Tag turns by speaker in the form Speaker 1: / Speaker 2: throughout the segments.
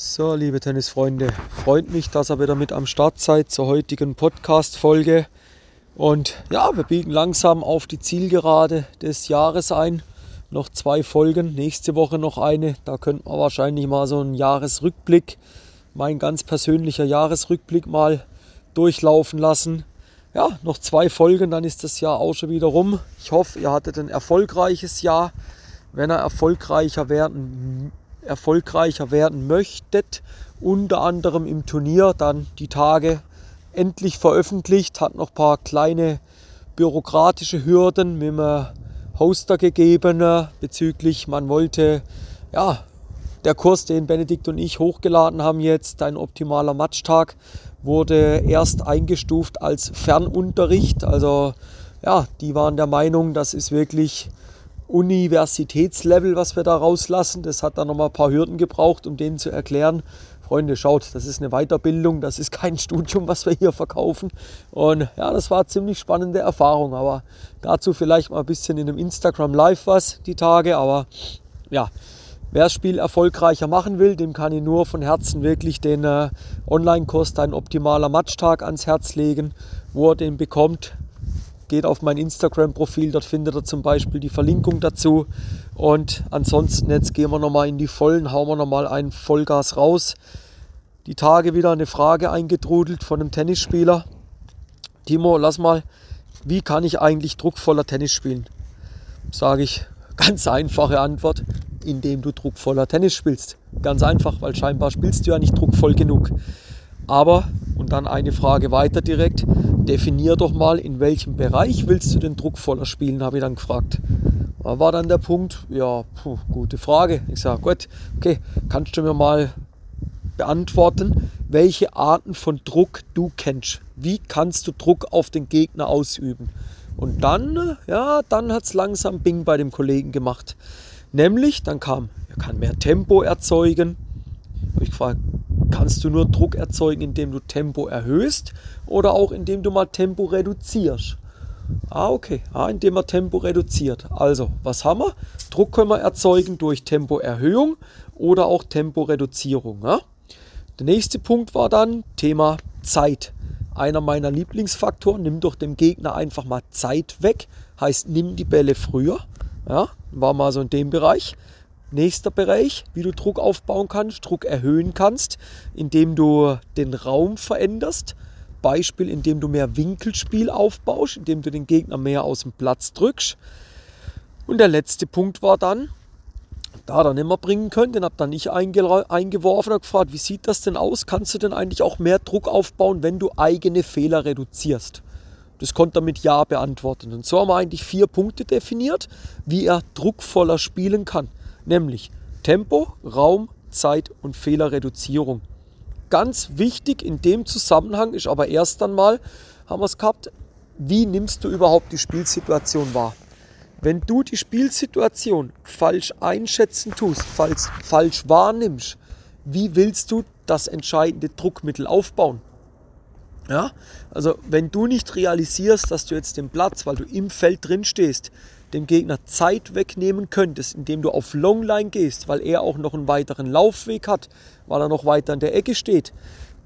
Speaker 1: So, liebe Tennisfreunde, freut mich, dass ihr wieder mit am Start seid zur heutigen Podcast-Folge. Und ja, wir biegen langsam auf die Zielgerade des Jahres ein. Noch zwei Folgen, nächste Woche noch eine. Da könnten wir wahrscheinlich mal so einen Jahresrückblick, mein ganz persönlicher Jahresrückblick mal durchlaufen lassen. Ja, noch zwei Folgen, dann ist das Jahr auch schon wieder rum. Ich hoffe, ihr hattet ein erfolgreiches Jahr. Wenn ihr erfolgreicher werden erfolgreicher werden möchtet, unter anderem im Turnier, dann die Tage endlich veröffentlicht, hat noch ein paar kleine bürokratische Hürden mit dem Hoster gegeben bezüglich, man wollte, ja, der Kurs, den Benedikt und ich hochgeladen haben jetzt, ein optimaler Matchtag, wurde erst eingestuft als Fernunterricht. Also ja, die waren der Meinung, das ist wirklich Universitätslevel, was wir da rauslassen. Das hat dann nochmal ein paar Hürden gebraucht, um denen zu erklären, Freunde, schaut, das ist eine Weiterbildung, das ist kein Studium, was wir hier verkaufen. Und ja, das war ziemlich spannende Erfahrung. Aber dazu vielleicht mal ein bisschen in einem Instagram Live was die Tage. Aber ja, wer das Spiel erfolgreicher machen will, dem kann ich nur von Herzen wirklich den äh, Online-Kurs Dein optimaler Matchtag ans Herz legen, wo er den bekommt geht auf mein Instagram-Profil, dort findet ihr zum Beispiel die Verlinkung dazu. Und ansonsten, jetzt gehen wir nochmal in die Vollen, hauen wir nochmal ein Vollgas raus. Die Tage wieder eine Frage eingetrudelt von einem Tennisspieler. Timo, lass mal, wie kann ich eigentlich druckvoller Tennis spielen? Sage ich, ganz einfache Antwort, indem du druckvoller Tennis spielst. Ganz einfach, weil scheinbar spielst du ja nicht druckvoll genug. Aber, und dann eine Frage weiter direkt, definier doch mal, in welchem Bereich willst du den Druck voller spielen, habe ich dann gefragt. Da war dann der Punkt, ja, puh, gute Frage. Ich sage, gut, okay, kannst du mir mal beantworten, welche Arten von Druck du kennst? Wie kannst du Druck auf den Gegner ausüben? Und dann, ja, dann hat es langsam Bing bei dem Kollegen gemacht. Nämlich, dann kam, er kann mehr Tempo erzeugen. Habe ich gefragt, kannst du nur Druck erzeugen, indem du Tempo erhöhst oder auch indem du mal Tempo reduzierst. Ah, okay. Ah, indem man Tempo reduziert. Also, was haben wir? Druck können wir erzeugen durch Tempoerhöhung oder auch Temporeduzierung. Ja? Der nächste Punkt war dann Thema Zeit. Einer meiner Lieblingsfaktoren, nimm doch dem Gegner einfach mal Zeit weg. Heißt, nimm die Bälle früher. Ja, war mal so in dem Bereich. Nächster Bereich, wie du Druck aufbauen kannst, Druck erhöhen kannst, indem du den Raum veränderst. Beispiel, indem du mehr Winkelspiel aufbaust, indem du den Gegner mehr aus dem Platz drückst. Und der letzte Punkt war dann, da er nicht mehr bringen können, den habe dann ich eingeworfen und gefragt, wie sieht das denn aus? Kannst du denn eigentlich auch mehr Druck aufbauen, wenn du eigene Fehler reduzierst? Das konnte er mit Ja beantworten. Und so haben wir eigentlich vier Punkte definiert, wie er druckvoller spielen kann nämlich Tempo, Raum, Zeit und Fehlerreduzierung. Ganz wichtig in dem Zusammenhang ist aber erst einmal, haben wir es gehabt, wie nimmst du überhaupt die Spielsituation wahr? Wenn du die Spielsituation falsch einschätzen tust, falsch, falsch wahrnimmst, wie willst du das entscheidende Druckmittel aufbauen? Ja, also wenn du nicht realisierst, dass du jetzt den Platz, weil du im Feld drin stehst, dem Gegner Zeit wegnehmen könntest, indem du auf Longline gehst, weil er auch noch einen weiteren Laufweg hat, weil er noch weiter in der Ecke steht,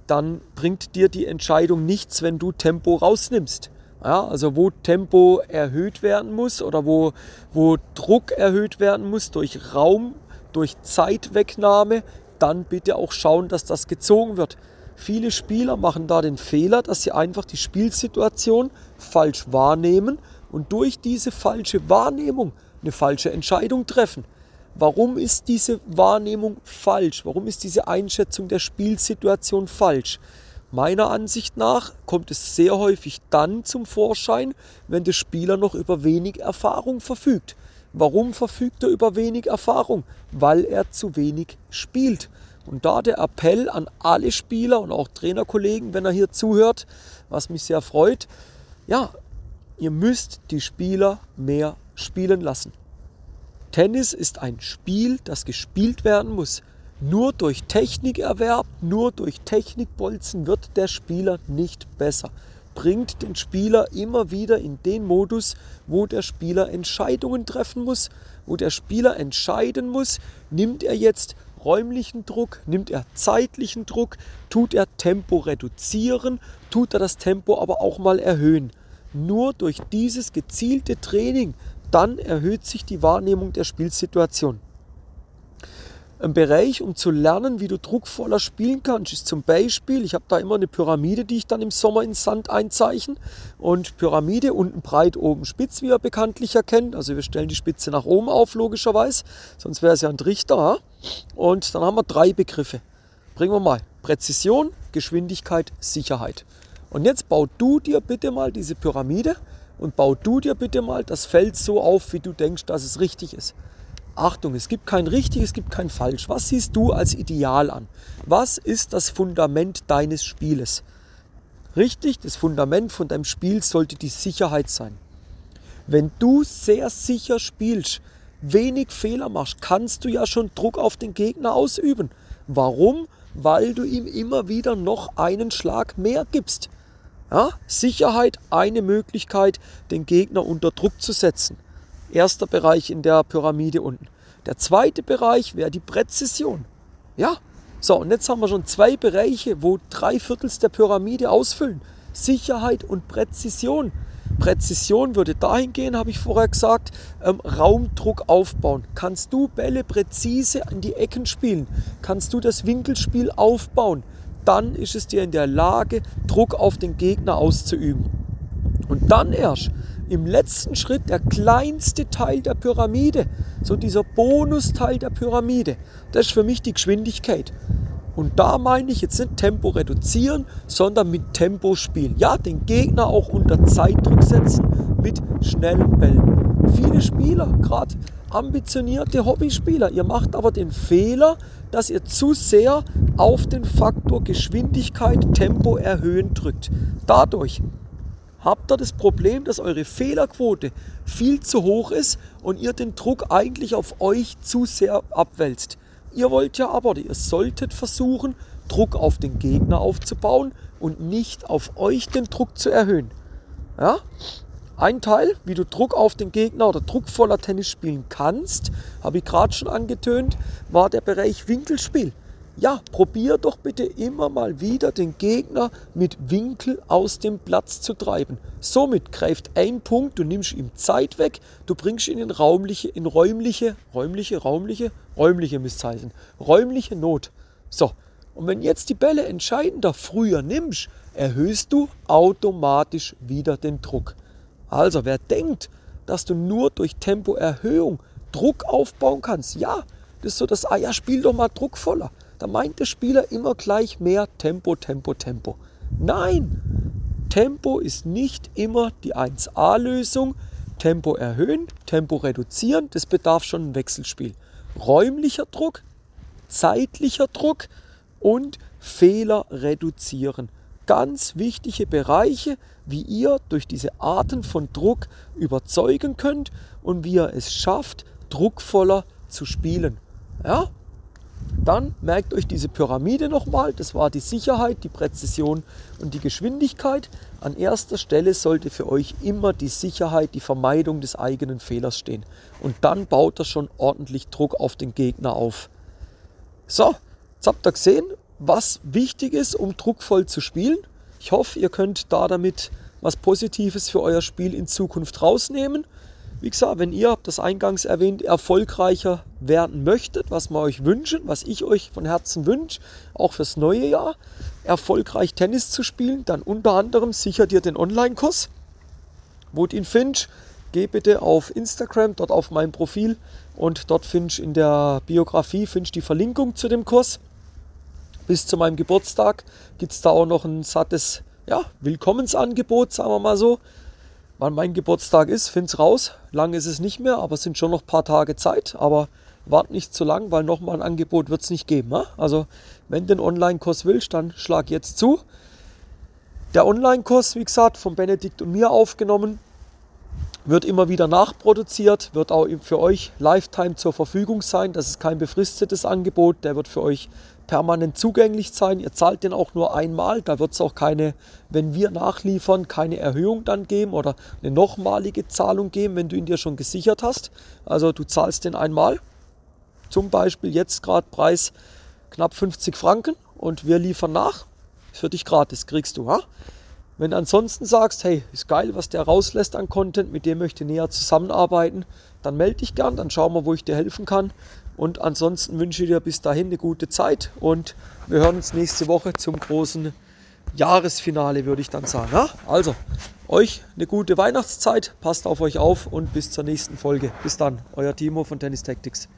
Speaker 1: dann bringt dir die Entscheidung nichts, wenn du Tempo rausnimmst. Ja, also wo Tempo erhöht werden muss oder wo, wo Druck erhöht werden muss durch Raum, durch Zeitwegnahme, dann bitte auch schauen, dass das gezogen wird. Viele Spieler machen da den Fehler, dass sie einfach die Spielsituation falsch wahrnehmen und durch diese falsche Wahrnehmung eine falsche Entscheidung treffen. Warum ist diese Wahrnehmung falsch? Warum ist diese Einschätzung der Spielsituation falsch? Meiner Ansicht nach kommt es sehr häufig dann zum Vorschein, wenn der Spieler noch über wenig Erfahrung verfügt. Warum verfügt er über wenig Erfahrung? Weil er zu wenig spielt. Und da der Appell an alle Spieler und auch Trainerkollegen, wenn er hier zuhört, was mich sehr freut, ja, Ihr müsst die Spieler mehr spielen lassen. Tennis ist ein Spiel, das gespielt werden muss. Nur durch Technikerwerb, nur durch Technikbolzen wird der Spieler nicht besser. Bringt den Spieler immer wieder in den Modus, wo der Spieler Entscheidungen treffen muss, wo der Spieler entscheiden muss, nimmt er jetzt räumlichen Druck, nimmt er zeitlichen Druck, tut er Tempo reduzieren, tut er das Tempo aber auch mal erhöhen. Nur durch dieses gezielte Training, dann erhöht sich die Wahrnehmung der Spielsituation. Ein Bereich, um zu lernen, wie du druckvoller spielen kannst, ist zum Beispiel, ich habe da immer eine Pyramide, die ich dann im Sommer in Sand einzeichne. Und Pyramide unten breit, oben spitz, wie ihr bekanntlich erkennt. Also wir stellen die Spitze nach oben auf, logischerweise. Sonst wäre es ja ein Trichter. Und dann haben wir drei Begriffe. Bringen wir mal Präzision, Geschwindigkeit, Sicherheit. Und jetzt bau du dir bitte mal diese Pyramide und bau du dir bitte mal das Feld so auf, wie du denkst, dass es richtig ist. Achtung, es gibt kein richtig, es gibt kein falsch. Was siehst du als Ideal an? Was ist das Fundament deines Spieles? Richtig, das Fundament von deinem Spiel sollte die Sicherheit sein. Wenn du sehr sicher spielst, wenig Fehler machst, kannst du ja schon Druck auf den Gegner ausüben. Warum? Weil du ihm immer wieder noch einen Schlag mehr gibst. Ja? Sicherheit eine Möglichkeit, den Gegner unter Druck zu setzen. Erster Bereich in der Pyramide unten. Der zweite Bereich wäre die Präzision. Ja, so, und jetzt haben wir schon zwei Bereiche, wo drei Viertels der Pyramide ausfüllen. Sicherheit und Präzision. Präzision würde dahin gehen, habe ich vorher gesagt, ähm, Raumdruck aufbauen. Kannst du Bälle präzise an die Ecken spielen? Kannst du das Winkelspiel aufbauen? Dann ist es dir in der Lage, Druck auf den Gegner auszuüben. Und dann erst im letzten Schritt der kleinste Teil der Pyramide, so dieser Bonusteil der Pyramide, das ist für mich die Geschwindigkeit. Und da meine ich jetzt nicht Tempo reduzieren, sondern mit Tempo spielen. Ja, den Gegner auch unter Zeitdruck setzen mit schnellen Bällen. Viele Spieler, gerade ambitionierte Hobbyspieler, ihr macht aber den Fehler, dass ihr zu sehr auf den Faktor Geschwindigkeit, Tempo erhöhen drückt. Dadurch habt ihr das Problem, dass eure Fehlerquote viel zu hoch ist und ihr den Druck eigentlich auf euch zu sehr abwälzt. Ihr wollt ja aber, ihr solltet versuchen, Druck auf den Gegner aufzubauen und nicht auf euch den Druck zu erhöhen. Ja? Ein Teil, wie du Druck auf den Gegner oder druckvoller Tennis spielen kannst, habe ich gerade schon angetönt, war der Bereich Winkelspiel ja, probier doch bitte immer mal wieder den Gegner mit Winkel aus dem Platz zu treiben. Somit greift ein Punkt, du nimmst ihm Zeit weg, du bringst ihn in raumliche, in räumliche, räumliche, raumliche, räumliche Misszeichen, räumliche Not. So, und wenn jetzt die Bälle entscheidender früher nimmst, erhöhst du automatisch wieder den Druck. Also, wer denkt, dass du nur durch Tempoerhöhung Druck aufbauen kannst, ja, das ist so das, ah ja, spiel doch mal druckvoller. Da meint der Spieler immer gleich mehr Tempo, Tempo, Tempo. Nein, Tempo ist nicht immer die 1A-Lösung. Tempo erhöhen, Tempo reduzieren, das bedarf schon ein Wechselspiel. Räumlicher Druck, zeitlicher Druck und Fehler reduzieren. Ganz wichtige Bereiche, wie ihr durch diese Arten von Druck überzeugen könnt und wie ihr es schafft, druckvoller zu spielen. Ja? Dann merkt euch diese Pyramide nochmal. Das war die Sicherheit, die Präzision und die Geschwindigkeit. An erster Stelle sollte für euch immer die Sicherheit, die Vermeidung des eigenen Fehlers stehen. Und dann baut er schon ordentlich Druck auf den Gegner auf. So, jetzt habt ihr gesehen, was wichtig ist, um druckvoll zu spielen. Ich hoffe, ihr könnt da damit was Positives für euer Spiel in Zukunft rausnehmen. Wie gesagt, wenn ihr, das eingangs erwähnt, erfolgreicher werden möchtet, was wir euch wünschen, was ich euch von Herzen wünsche, auch fürs neue Jahr, erfolgreich Tennis zu spielen, dann unter anderem sichert ihr den Online-Kurs. Wo du ihn findest, geh bitte auf Instagram, dort auf mein Profil und dort findest in der Biografie findest die Verlinkung zu dem Kurs. Bis zu meinem Geburtstag gibt es da auch noch ein sattes ja, Willkommensangebot, sagen wir mal so wann mein Geburtstag ist, find's raus. Lang ist es nicht mehr, aber es sind schon noch ein paar Tage Zeit. Aber wart nicht zu lang, weil nochmal ein Angebot wird es nicht geben. Ne? Also wenn du den Online-Kurs willst, dann schlag jetzt zu. Der Online-Kurs, wie gesagt, von Benedikt und mir aufgenommen, wird immer wieder nachproduziert, wird auch für euch Lifetime zur Verfügung sein. Das ist kein befristetes Angebot, der wird für euch permanent zugänglich sein. Ihr zahlt den auch nur einmal. Da wird es auch keine, wenn wir nachliefern, keine Erhöhung dann geben oder eine nochmalige Zahlung geben, wenn du ihn dir schon gesichert hast. Also du zahlst den einmal. zum Beispiel jetzt gerade Preis knapp 50 Franken und wir liefern nach. Ist für dich gratis, kriegst du. Ha? Wenn du ansonsten sagst, hey, ist geil, was der rauslässt an Content, mit dem möchte ich näher zusammenarbeiten, dann melde dich gern, dann schauen wir, wo ich dir helfen kann. Und ansonsten wünsche ich dir bis dahin eine gute Zeit und wir hören uns nächste Woche zum großen Jahresfinale, würde ich dann sagen. Ja? Also, euch eine gute Weihnachtszeit, passt auf euch auf und bis zur nächsten Folge. Bis dann, euer Timo von Tennis Tactics.